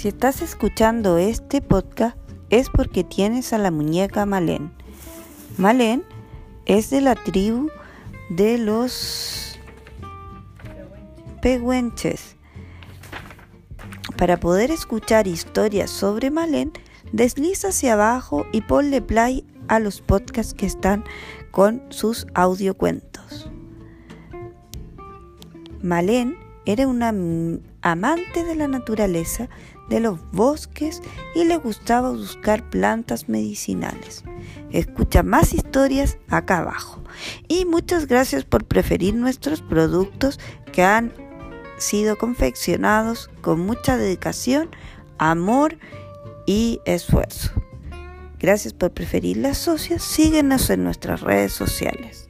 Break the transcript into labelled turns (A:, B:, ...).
A: Si estás escuchando este podcast es porque tienes a la muñeca Malén. Malén es de la tribu de los pehuenches. Para poder escuchar historias sobre Malén, desliza hacia abajo y ponle play a los podcasts que están con sus audiocuentos. Malén era una amante de la naturaleza, de los bosques y le gustaba buscar plantas medicinales. Escucha más historias acá abajo. Y muchas gracias por preferir nuestros productos que han sido confeccionados con mucha dedicación, amor y esfuerzo. Gracias por preferir las socias. Síguenos en nuestras redes sociales.